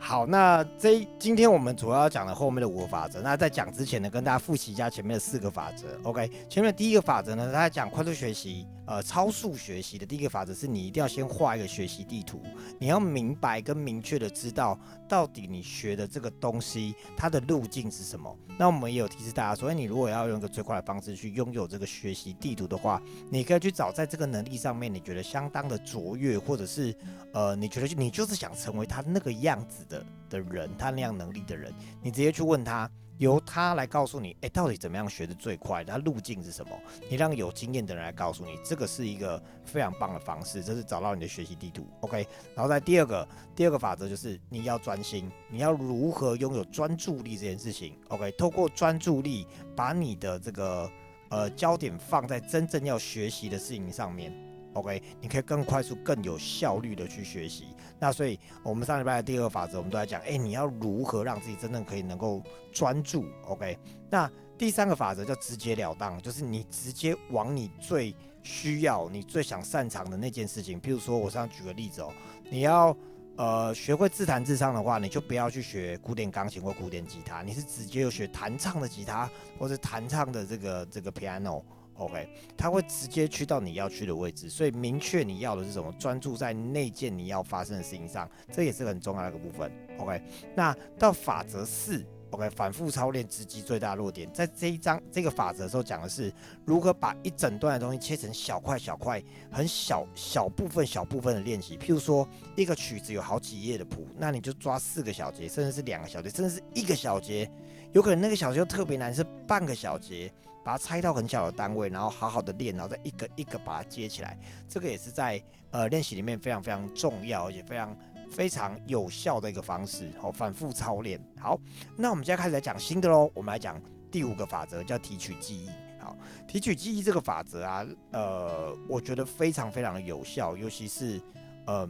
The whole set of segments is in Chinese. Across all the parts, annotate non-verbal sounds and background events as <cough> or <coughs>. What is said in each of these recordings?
好，那这今天我们主要讲了后面的五个法则。那在讲之前呢，跟大家复习一下前面的四个法则。OK，前面第一个法则呢，大家讲快速学习，呃，超速学习的第一个法则是你一定要先画一个学习地图，你要明白跟明确的知道到底你学的这个东西它的路径是什么。那我们也有提示大家，所以你如果要用一个最快的方式去拥有这个学习地图的话，你可以去找在这个能力上面你觉得相当的卓越，或者是呃，你觉得你就是想成为他那个样子的。的人，他那样能力的人，你直接去问他，由他来告诉你，哎，到底怎么样学的最快？他路径是什么？你让有经验的人来告诉你，这个是一个非常棒的方式，这是找到你的学习地图。OK，然后在第二个，第二个法则就是你要专心，你要如何拥有专注力这件事情。OK，透过专注力，把你的这个呃焦点放在真正要学习的事情上面。OK，你可以更快速、更有效率的去学习。那所以，我们上礼拜的第二个法则，我们都在讲，哎，你要如何让自己真正可以能够专注？OK，那第三个法则叫直截了当，就是你直接往你最需要、你最想擅长的那件事情。譬如说，我上举个例子哦，你要呃学会自弹自唱的话，你就不要去学古典钢琴或古典吉他，你是直接有学弹唱的吉他，或者弹唱的这个这个 piano。OK，他会直接去到你要去的位置，所以明确你要的是什么，专注在那件你要发生的事情上，这也是很重要的一个部分。OK，那到法则四，OK，反复操练直击最大弱点，在这一章这个法则的时候讲的是如何把一整段的东西切成小块小块，很小小部分小部分的练习。譬如说一个曲子有好几页的谱，那你就抓四个小节，甚至是两个小节，甚至是一个小节，有可能那个小节又特别难，是半个小节。把它拆到很小的单位，然后好好的练，然后再一个一个把它接起来。这个也是在呃练习里面非常非常重要，而且非常非常有效的一个方式。好，反复操练。好，那我们现在开始来讲新的喽。我们来讲第五个法则，叫提取记忆。好，提取记忆这个法则啊，呃，我觉得非常非常的有效，尤其是呃，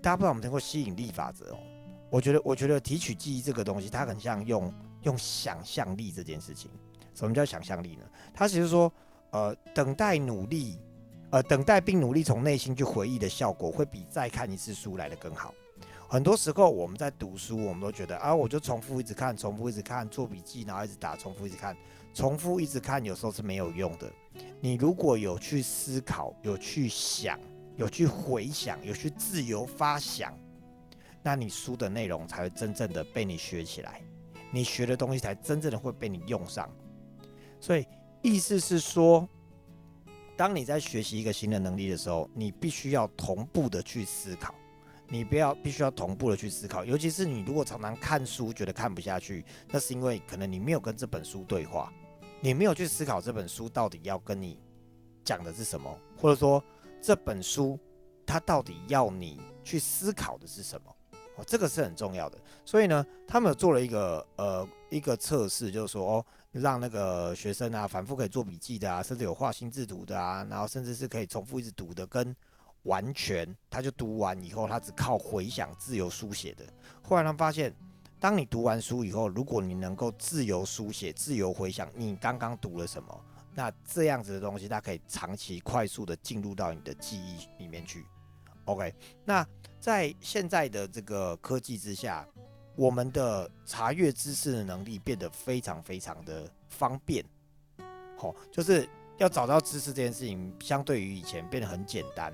大家不知道我们听过吸引力法则哦。我觉得，我觉得提取记忆这个东西，它很像用用想象力这件事情。什么叫想象力呢？他其实说，呃，等待努力，呃，等待并努力从内心去回忆的效果，会比再看一次书来的更好。很多时候我们在读书，我们都觉得啊，我就重复一直看，重复一直看，做笔记，然后一直打，重复一直看，重复一直看，有时候是没有用的。你如果有去思考，有去想，有去回想，有去自由发想，那你书的内容才会真正的被你学起来，你学的东西才真正的会被你用上。所以意思是说，当你在学习一个新的能力的时候，你必须要同步的去思考，你不要必须要同步的去思考。尤其是你如果常常看书觉得看不下去，那是因为可能你没有跟这本书对话，你没有去思考这本书到底要跟你讲的是什么，或者说这本书它到底要你去思考的是什么。哦，这个是很重要的。所以呢，他们有做了一个呃一个测试，就是说哦。让那个学生啊，反复可以做笔记的啊，甚至有画心智图的啊，然后甚至是可以重复一直读的，跟完全他就读完以后，他只靠回想自由书写的。后来他发现，当你读完书以后，如果你能够自由书写、自由回想你刚刚读了什么，那这样子的东西，它可以长期快速的进入到你的记忆里面去。OK，那在现在的这个科技之下。我们的查阅知识的能力变得非常非常的方便，好，就是要找到知识这件事情，相对于以前变得很简单。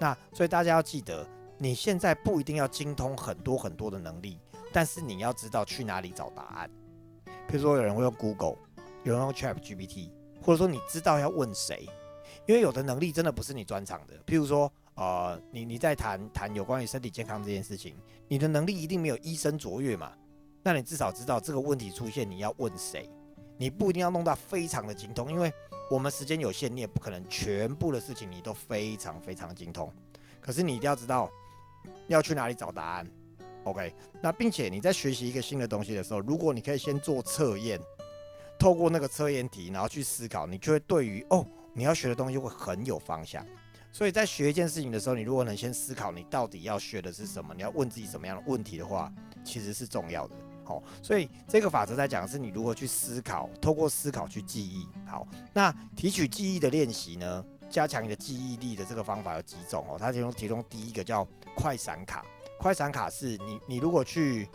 那所以大家要记得，你现在不一定要精通很多很多的能力，但是你要知道去哪里找答案。比如说有人会用 Google，有人用 Chat GPT，或者说你知道要问谁，因为有的能力真的不是你专长的。譬如说。呃，你你在谈谈有关于身体健康这件事情，你的能力一定没有医生卓越嘛？那你至少知道这个问题出现你要问谁，你不一定要弄到非常的精通，因为我们时间有限，你也不可能全部的事情你都非常非常精通。可是你一定要知道要去哪里找答案，OK？那并且你在学习一个新的东西的时候，如果你可以先做测验，透过那个测验题，然后去思考，你就会对于哦你要学的东西会很有方向。所以在学一件事情的时候，你如果能先思考你到底要学的是什么，你要问自己什么样的问题的话，其实是重要的。好，所以这个法则在讲的是你如何去思考，透过思考去记忆。好，那提取记忆的练习呢，加强你的记忆力的这个方法有几种哦？它其中其中第一个叫快闪卡。快闪卡是你你如果去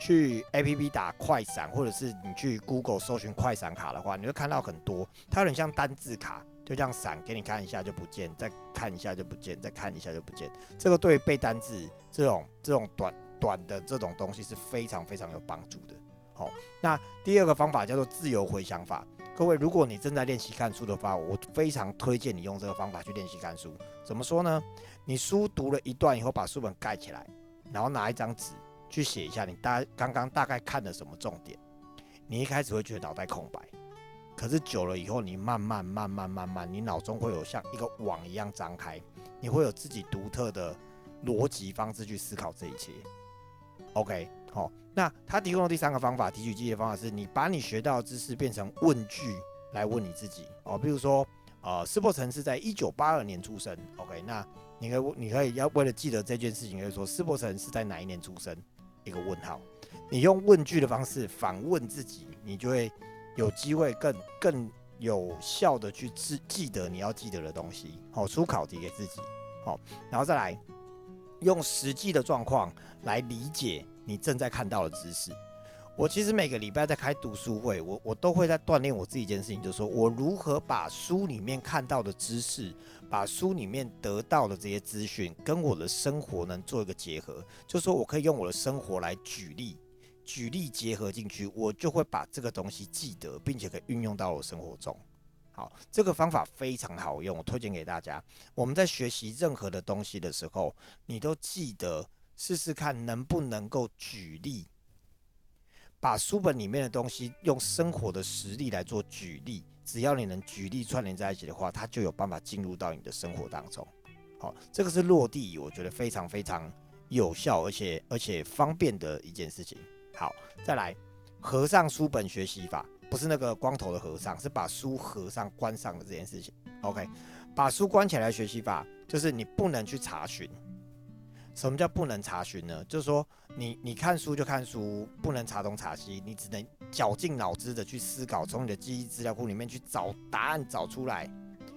去 A P P 打快闪，或者是你去 Google 搜寻快闪卡的话，你会看到很多，它有点像单字卡，就这样闪给你看一下就不见，再看一下就不见，再看一下就不见。这个对背单字这种这种短短的这种东西是非常非常有帮助的。好，那第二个方法叫做自由回想法。各位，如果你正在练习看书的话，我非常推荐你用这个方法去练习看书。怎么说呢？你书读了一段以后，把书本盖起来，然后拿一张纸去写一下你大刚刚大概看了什么重点。你一开始会觉得脑袋空白，可是久了以后，你慢慢慢慢慢慢，你脑中会有像一个网一样张开，你会有自己独特的逻辑方式去思考这一切。OK。好，那他提供的第三个方法，提取记忆的方法是你把你学到的知识变成问句来问你自己哦。比如说，呃，斯伯城是在一九八二年出生，OK，那你可以你可以要为了记得这件事情，可以说斯伯城是在哪一年出生？一个问号。你用问句的方式反问自己，你就会有机会更更有效的去记记得你要记得的东西。好，出考题给自己。好，然后再来用实际的状况来理解。你正在看到的知识，我其实每个礼拜在开读书会，我我都会在锻炼我自己一件事情，就是说我如何把书里面看到的知识，把书里面得到的这些资讯，跟我的生活能做一个结合，就是说我可以用我的生活来举例，举例结合进去，我就会把这个东西记得，并且可以运用到我生活中。好，这个方法非常好用，我推荐给大家。我们在学习任何的东西的时候，你都记得。试试看能不能够举例，把书本里面的东西用生活的实例来做举例。只要你能举例串联在一起的话，它就有办法进入到你的生活当中。好，这个是落地，我觉得非常非常有效，而且而且方便的一件事情。好，再来合上书本学习法，不是那个光头的和尚，是把书合上关上的这件事情。OK，把书关起来学习法，就是你不能去查询。什么叫不能查询呢？就是说，你你看书就看书，不能查东查西，你只能绞尽脑汁的去思考，从你的记忆资料库里面去找答案，找出来，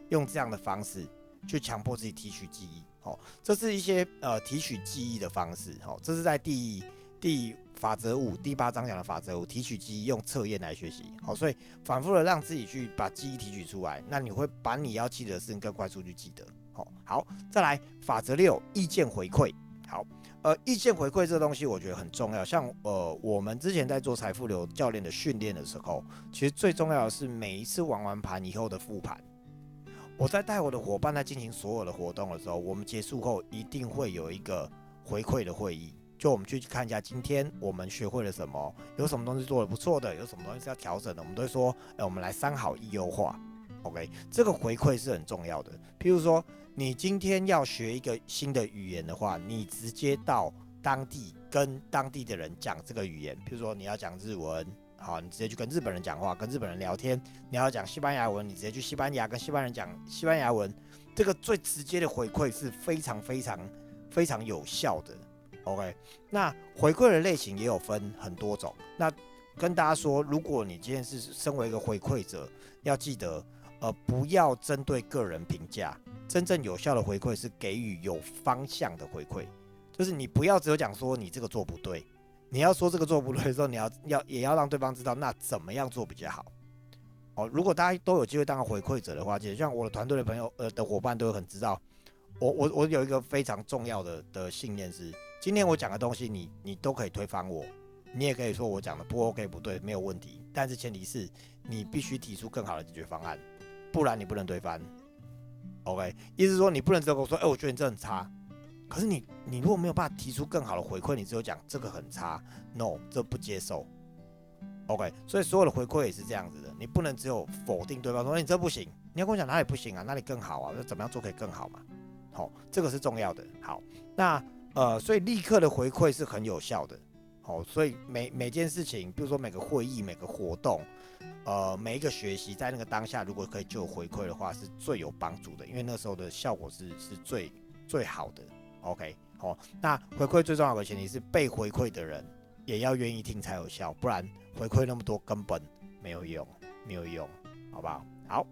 用这样的方式去强迫自己提取记忆。哦，这是一些呃提取记忆的方式。哦，这是在第第法则五第八章讲的法则五，提取记忆用测验来学习。好，所以反复的让自己去把记忆提取出来，那你会把你要记得的事情更快速去记得。好，好，再来法则六，意见回馈。好，呃，意见回馈这个东西，我觉得很重要。像呃，我们之前在做财富流教练的训练的时候，其实最重要的是每一次玩完盘以后的复盘。我在带我的伙伴在进行所有的活动的时候，我们结束后一定会有一个回馈的会议，就我们去看一下今天我们学会了什么，有什么东西做的不错的，有什么东西是要调整的，我们都会说，哎，我们来三好一优化。OK，这个回馈是很重要的。譬如说。你今天要学一个新的语言的话，你直接到当地跟当地的人讲这个语言。譬如说你要讲日文，好，你直接去跟日本人讲话，跟日本人聊天。你要讲西班牙文，你直接去西班牙跟西班牙人讲西班牙文。这个最直接的回馈是非常非常非常有效的。OK，那回馈的类型也有分很多种。那跟大家说，如果你今天是身为一个回馈者，要记得。呃，不要针对个人评价，真正有效的回馈是给予有方向的回馈，就是你不要只有讲说你这个做不对，你要说这个做不对的时候，你要要也要让对方知道那怎么样做比较好。哦，如果大家都有机会当回馈者的话，其实像我的团队的朋友呃的伙伴都很知道，我我我有一个非常重要的的信念是，今天我讲的东西你你都可以推翻我，你也可以说我讲的不 OK 不对没有问题，但是前提是你必须提出更好的解决方案。不然你不能推翻，OK？意思说你不能只跟我说，哎，我觉得你这很差。可是你你如果没有办法提出更好的回馈，你只有讲这个很差，No，这不接受，OK？所以所有的回馈也是这样子的，你不能只有否定对方说你这不行，你要跟我讲哪里不行啊，哪里更好啊，那怎么样做可以更好嘛？好，这个是重要的。好，那呃，所以立刻的回馈是很有效的。好，所以每每件事情，比如说每个会议、每个活动。呃，每一个学习在那个当下，如果可以就回馈的话，是最有帮助的，因为那时候的效果是是最最好的。OK，好，那回馈最重要的前提是被回馈的人也要愿意听才有效，不然回馈那么多根本没有用，没有用，好不好？好，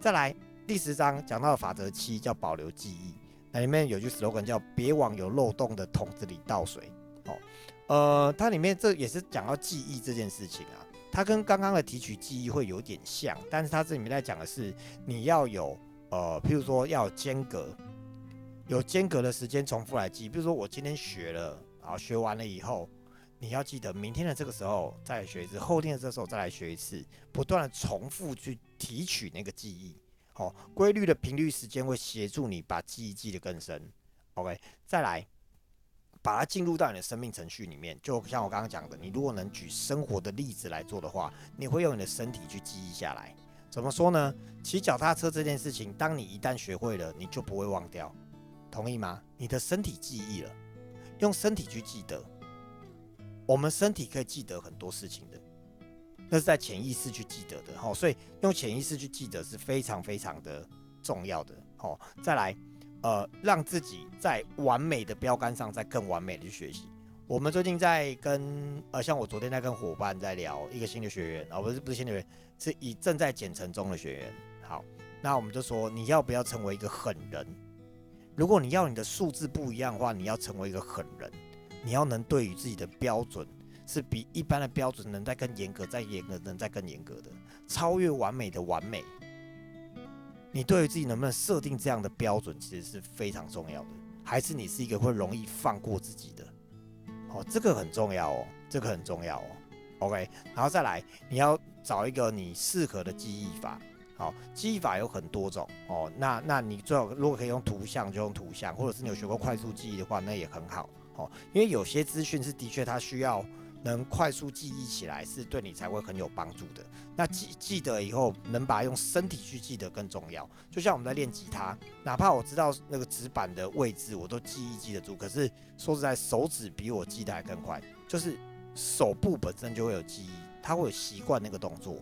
再来第十章讲到的法则七叫保留记忆。那里面有句 slogan 叫“别往有漏洞的桶子里倒水”。哦，呃，它里面这也是讲到记忆这件事情啊。它跟刚刚的提取记忆会有点像，但是它这里面在讲的是你要有呃，譬如说要间隔，有间隔的时间重复来记。比如说我今天学了，然后学完了以后，你要记得明天的这个时候再来学一次，后天的这个时候再来学一次，不断的重复去提取那个记忆。哦，规律的频率时间会协助你把记忆记得更深。OK，再来把它进入到你的生命程序里面。就像我刚刚讲的，你如果能举生活的例子来做的话，你会用你的身体去记忆下来。怎么说呢？骑脚踏车这件事情，当你一旦学会了，你就不会忘掉，同意吗？你的身体记忆了，用身体去记得。我们身体可以记得很多事情的。那是在潜意识去记得的，好，所以用潜意识去记得是非常非常的重要的，好，再来，呃，让自己在完美的标杆上再更完美的去学习。我们最近在跟，呃，像我昨天在跟伙伴在聊一个新的学员，啊，不是不是新的学员，是以正在减成中的学员。好，那我们就说你要不要成为一个狠人？如果你要你的数字不一样的话，你要成为一个狠人，你要能对于自己的标准。是比一般的标准能再更严格，再严格，能再更严格的，超越完美的完美。你对于自己能不能设定这样的标准，其实是非常重要的。还是你是一个会容易放过自己的？哦，这个很重要哦，这个很重要哦。OK，然后再来，你要找一个你适合的记忆法。好，记忆法有很多种哦。那那你最好如果可以用图像就用图像，或者是你有学过快速记忆的话，那也很好哦。因为有些资讯是的确它需要。能快速记忆起来是对你才会很有帮助的。那记记得以后能把用身体去记得更重要。就像我们在练吉他，哪怕我知道那个指板的位置，我都记忆记得住。可是说实在，手指比我记得还更快。就是手部本身就会有记忆，他会有习惯那个动作。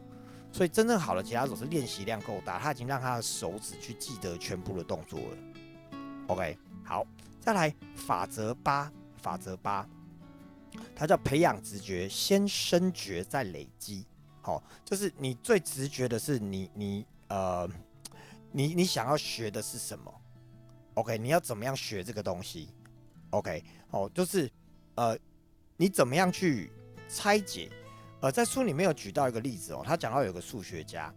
所以真正好的吉他手是练习量够大，他已经让他的手指去记得全部的动作了。OK，好，再来法则八，法则八。它叫培养直觉，先深觉再累积。好，就是你最直觉的是你你呃，你你想要学的是什么？OK，你要怎么样学这个东西？OK，哦，就是呃，你怎么样去拆解？呃，在书里面有举到一个例子哦，他讲到有个数学家，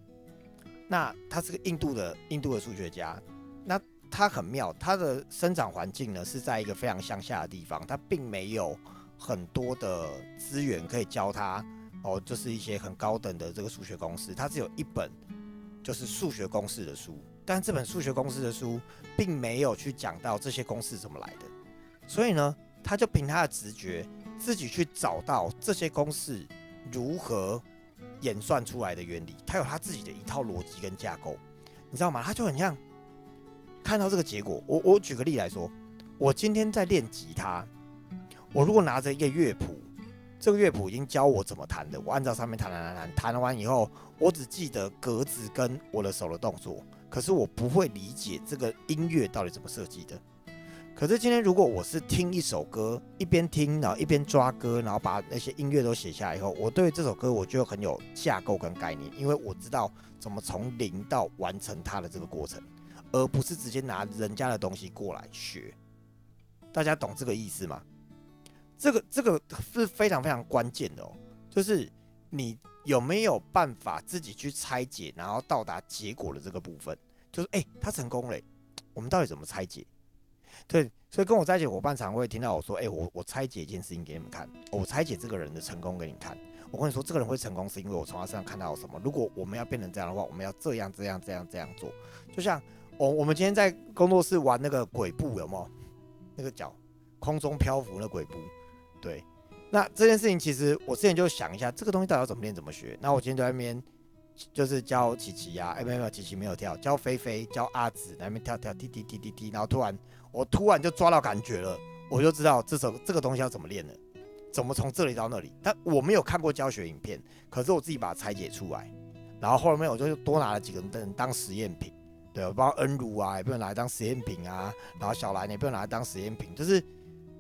那他是个印度的印度的数学家，那他很妙，他的生长环境呢是在一个非常乡下的地方，他并没有。很多的资源可以教他哦，就是一些很高等的这个数学公式，他只有一本就是数学公式的书，但这本数学公式的书并没有去讲到这些公式怎么来的，所以呢，他就凭他的直觉自己去找到这些公式如何演算出来的原理，他有他自己的一套逻辑跟架构，你知道吗？他就很像看到这个结果，我我举个例来说，我今天在练吉他。我如果拿着一个乐谱，这个乐谱已经教我怎么弹的，我按照上面弹弹弹弹，弹完以后，我只记得格子跟我的手的动作，可是我不会理解这个音乐到底怎么设计的。可是今天如果我是听一首歌，一边听然后一边抓歌，然后把那些音乐都写下来以后，我对这首歌我就很有架构跟概念，因为我知道怎么从零到完成它的这个过程，而不是直接拿人家的东西过来学。大家懂这个意思吗？这个这个是非常非常关键的哦，就是你有没有办法自己去拆解，然后到达结果的这个部分，就是哎，他成功了，我们到底怎么拆解？对，所以跟我在一起伙伴常会听到我说，哎，我我拆解一件事情给你们看，我拆解这个人的成功给你看。我跟你说，这个人会成功是因为我从他身上看到了什么。如果我们要变成这样的话，我们要这样这样这样这样做。就像我我们今天在工作室玩那个鬼步，有没有？那个脚空中漂浮那鬼步。对，那这件事情其实我之前就想一下，这个东西到底要怎么练、怎么学。那我今天在那边就是教琪琪呀，哎没有琪琪没有跳，教菲菲、教阿紫在那边跳跳踢踢踢踢踢，然后突然我突然就抓到感觉了，我就知道这首这个东西要怎么练了，怎么从这里到那里。但我没有看过教学影片，可是我自己把它拆解出来，然后后面我就多拿了几个灯当实验品，对，包括恩如啊也不能拿来当实验品啊，然后小兰也不能拿来当实验品，就是。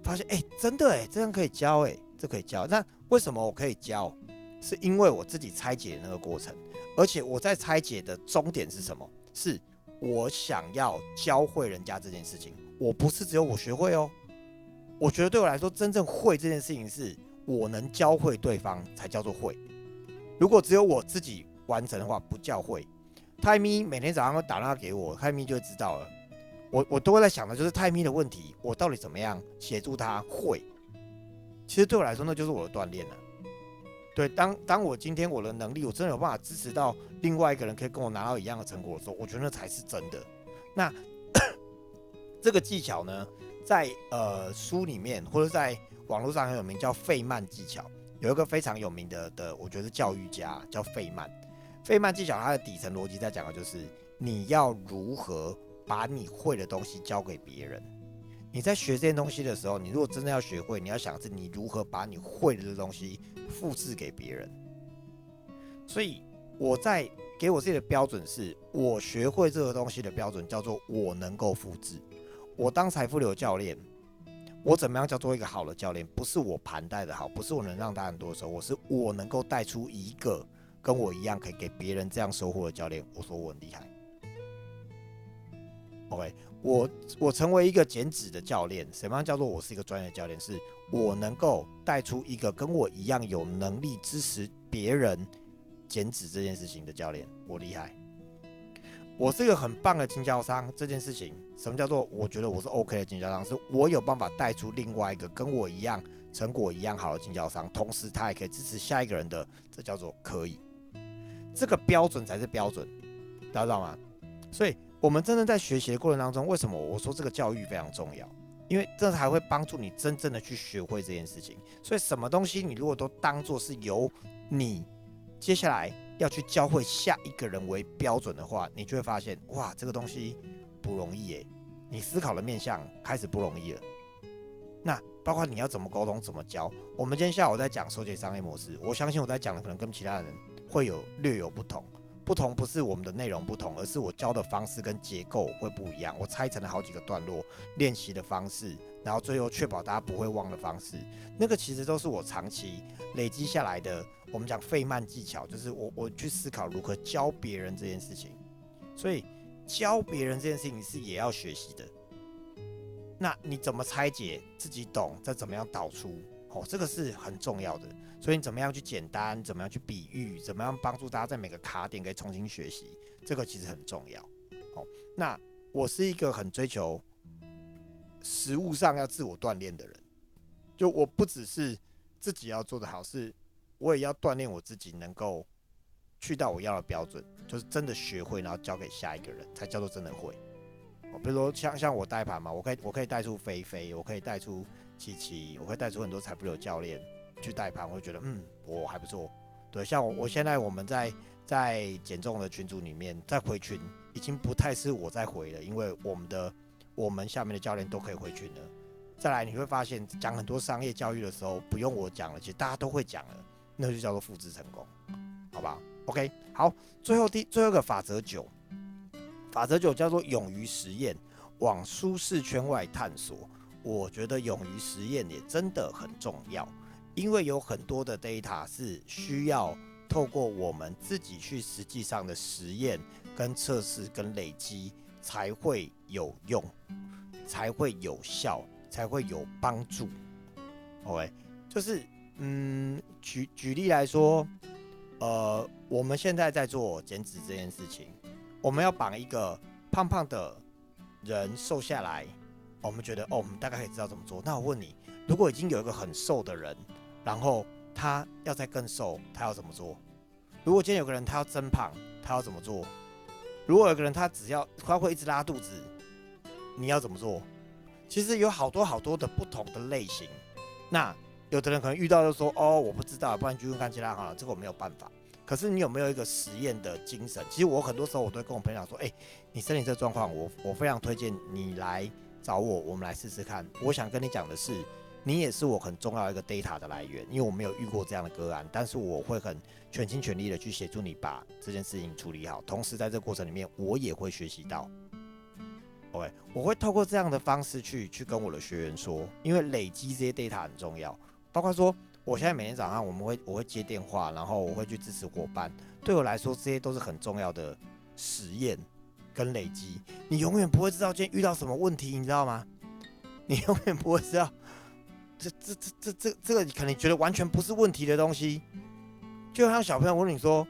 发现哎，真的哎，这样可以教哎，这可以教。那为什么我可以教？是因为我自己拆解那个过程，而且我在拆解的终点是什么？是我想要教会人家这件事情。我不是只有我学会哦。我觉得对我来说，真正会这件事情是我能教会对方才叫做会。如果只有我自己完成的话，不叫会。泰咪每天早上会打电话给我，泰咪就知道了。我我都会在想的就是泰咪的问题，我到底怎么样协助他会？其实对我来说，那就是我的锻炼了。对，当当我今天我的能力，我真的有办法支持到另外一个人可以跟我拿到一样的成果的时候，我觉得那才是真的。那 <coughs> 这个技巧呢，在呃书里面或者在网络上很有名，叫费曼技巧。有一个非常有名的的，我觉得教育家叫费曼。费曼技巧它的底层逻辑在讲的就是你要如何把你会的东西交给别人。你在学这些东西的时候，你如果真的要学会，你要想是你如何把你会的东西复制给别人。所以我在给我自己的标准是，我学会这个东西的标准叫做我能够复制。我当财富流教练，我怎么样叫做一个好的教练？不是我盘带的好，不是我能让大家很多的时候，我是我能够带出一个跟我一样可以给别人这样收获的教练。我说我很厉害。OK。我我成为一个减脂的教练，什么叫做我是一个专业教练？是我能够带出一个跟我一样有能力支持别人减脂这件事情的教练，我厉害。我是一个很棒的经销商，这件事情什么叫做我觉得我是 OK 的经销商？是我有办法带出另外一个跟我一样成果一样好的经销商，同时他也可以支持下一个人的，这叫做可以。这个标准才是标准，大家知道吗？所以。我们真正在学习的过程当中，为什么我说这个教育非常重要？因为这才会帮助你真正的去学会这件事情。所以，什么东西你如果都当做是由你接下来要去教会下一个人为标准的话，你就会发现，哇，这个东西不容易耶！你思考的面向开始不容易了。那包括你要怎么沟通、怎么教。我们今天下午在讲收解商业模式，我相信我在讲的可能跟其他人会有略有不同。不同不是我们的内容不同，而是我教的方式跟结构会不一样。我拆成了好几个段落练习的方式，然后最后确保大家不会忘的方式，那个其实都是我长期累积下来的。我们讲费曼技巧，就是我我去思考如何教别人这件事情。所以教别人这件事情是也要学习的。那你怎么拆解自己懂，再怎么样导出？哦，这个是很重要的。所以你怎么样去简单，怎么样去比喻，怎么样帮助大家在每个卡点可以重新学习，这个其实很重要。哦，那我是一个很追求实物上要自我锻炼的人，就我不只是自己要做的好，是我也要锻炼我自己，能够去到我要的标准，就是真的学会，然后交给下一个人，才叫做真的会。哦，比如说像像我带盘嘛，我可以我可以带出菲菲，我可以带出琪琪，我会带出很多财富流教练。去带盘，我会觉得嗯，我还不错。对，像我我现在我们在在减重的群组里面，在回群已经不太是我在回了，因为我们的我们下面的教练都可以回群了。再来你会发现，讲很多商业教育的时候，不用我讲了，其实大家都会讲了，那就叫做复制成功，好吧？OK，好，最后第最后一个法则九，法则九叫做勇于实验，往舒适圈外探索。我觉得勇于实验也真的很重要。因为有很多的 data 是需要透过我们自己去实际上的实验、跟测试、跟累积才会有用，才会有效，才会有帮助。OK，就是嗯，举举例来说，呃，我们现在在做减脂这件事情，我们要绑一个胖胖的人瘦下来，我们觉得哦，我们大概可以知道怎么做。那我问你，如果已经有一个很瘦的人，然后他要再更瘦，他要怎么做？如果今天有个人他要增胖，他要怎么做？如果有个人他只要他会一直拉肚子，你要怎么做？其实有好多好多的不同的类型。那有的人可能遇到就说：“哦，我不知道，不然就问看其他好了。”这个我没有办法。可是你有没有一个实验的精神？其实我很多时候我都会跟我朋友讲说：“哎，你身体这状况，我我非常推荐你来找我，我们来试试看。”我想跟你讲的是。你也是我很重要一个 data 的来源，因为我没有遇过这样的个案，但是我会很全心全力的去协助你把这件事情处理好，同时在这个过程里面，我也会学习到。OK，我会透过这样的方式去去跟我的学员说，因为累积这些 data 很重要，包括说我现在每天早上我们会我会接电话，然后我会去支持伙伴，对我来说这些都是很重要的实验，跟累积，你永远不会知道今天遇到什么问题，你知道吗？你永远不会知道，这这这这这这个你可能觉得完全不是问题的东西，就像小朋友问你说，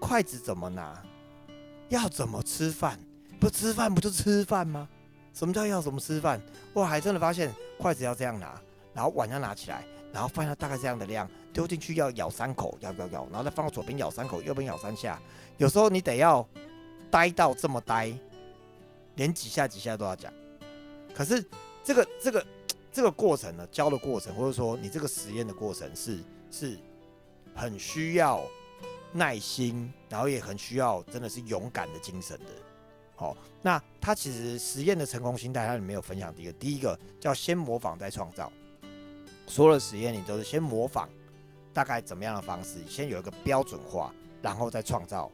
筷子怎么拿，要怎么吃饭，不吃饭不就吃饭吗？什么叫要怎么吃饭？我还真的发现筷子要这样拿，然后碗要拿起来，然后饭要大概这样的量，丢进去要咬三口，咬咬咬，然后再放到左边咬三口，右边咬三下。有时候你得要呆到这么呆，连几下几下都要讲。可是这个这个这个过程呢，教的过程，或者说你这个实验的过程，是是很需要耐心，然后也很需要真的是勇敢的精神的。好，那他其实实验的成功心态，他里面有分享第一个，第一个叫先模仿再创造。所有的实验你都是先模仿，大概怎么样的方式，先有一个标准化，然后再创造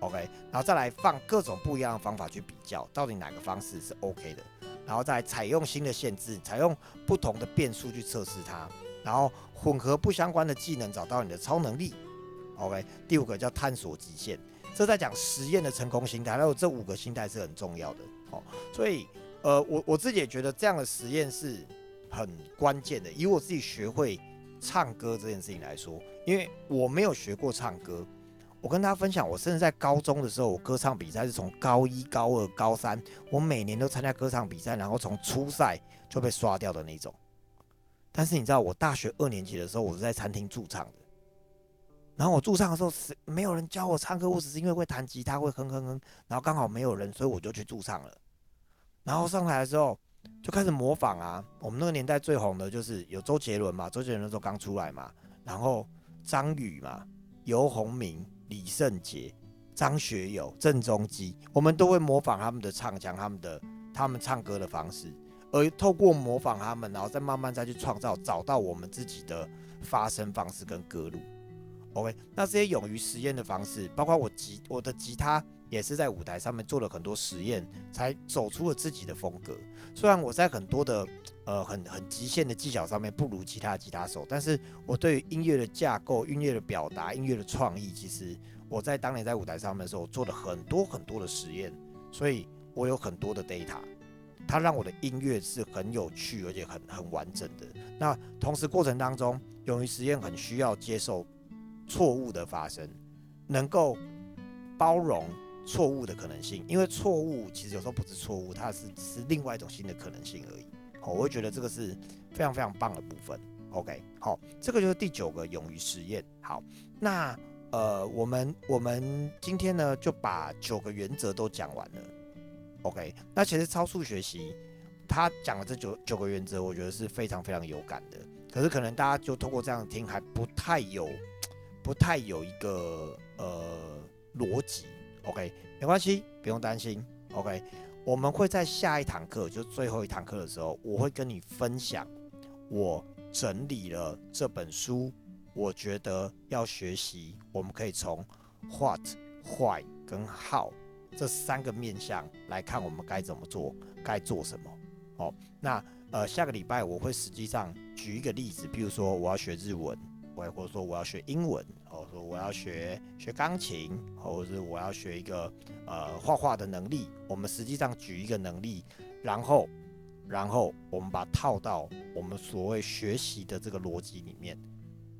，OK，然后再来放各种不一样的方法去比较，到底哪个方式是 OK 的，然后再采用新的限制，采用不同的变数去测试它，然后混合不相关的技能，找到你的超能力，OK。第五个叫探索极限。这在讲实验的成功心态，还有这五个心态是很重要的，哦，所以，呃，我我自己也觉得这样的实验是很关键的。以我自己学会唱歌这件事情来说，因为我没有学过唱歌，我跟大家分享，我甚至在高中的时候，我歌唱比赛是从高一、高二、高三，我每年都参加歌唱比赛，然后从初赛就被刷掉的那种。但是你知道，我大学二年级的时候，我是在餐厅驻唱的。然后我驻唱的时候是没有人教我唱歌，我只是因为会弹吉他，会哼哼哼，然后刚好没有人，所以我就去驻唱了。然后上台的时候就开始模仿啊。我们那个年代最红的就是有周杰伦嘛，周杰伦那时候刚出来嘛，然后张宇嘛、游鸿明、李圣杰、张学友、郑中基，我们都会模仿他们的唱腔、他们的他们唱歌的方式，而透过模仿他们，然后再慢慢再去创造，找到我们自己的发声方式跟歌路。OK，那这些勇于实验的方式，包括我吉我的吉他也是在舞台上面做了很多实验，才走出了自己的风格。虽然我在很多的呃很很极限的技巧上面不如其他吉他手，但是我对于音乐的架构、音乐的表达、音乐的创意，其实我在当年在舞台上面的时候做了很多很多的实验，所以我有很多的 data，它让我的音乐是很有趣而且很很完整的。那同时过程当中，勇于实验很需要接受。错误的发生，能够包容错误的可能性，因为错误其实有时候不是错误，它是是另外一种新的可能性而已。好，我会觉得这个是非常非常棒的部分。OK，好，这个就是第九个勇于实验。好，那呃，我们我们今天呢就把九个原则都讲完了。OK，那其实超速学习他讲的这九九个原则，我觉得是非常非常有感的。可是可能大家就通过这样听还不太有。不太有一个呃逻辑，OK，没关系，不用担心，OK，我们会在下一堂课，就最后一堂课的时候，我会跟你分享我整理了这本书，我觉得要学习，我们可以从 What、Why 跟 How 这三个面向来看，我们该怎么做，该做什么。哦，那呃下个礼拜我会实际上举一个例子，比如说我要学日文。或者说我要学英文，或者说我要学学钢琴，或者是我要学一个呃画画的能力。我们实际上举一个能力，然后然后我们把它套到我们所谓学习的这个逻辑里面，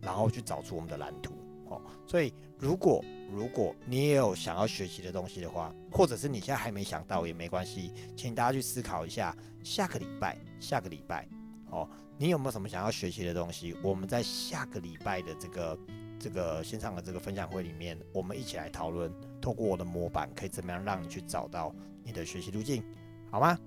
然后去找出我们的蓝图。哦，所以如果如果你也有想要学习的东西的话，或者是你现在还没想到也没关系，请大家去思考一下，下个礼拜下个礼拜，哦。你有没有什么想要学习的东西？我们在下个礼拜的这个这个线上的这个分享会里面，我们一起来讨论，透过我的模板可以怎么样让你去找到你的学习路径，好吗？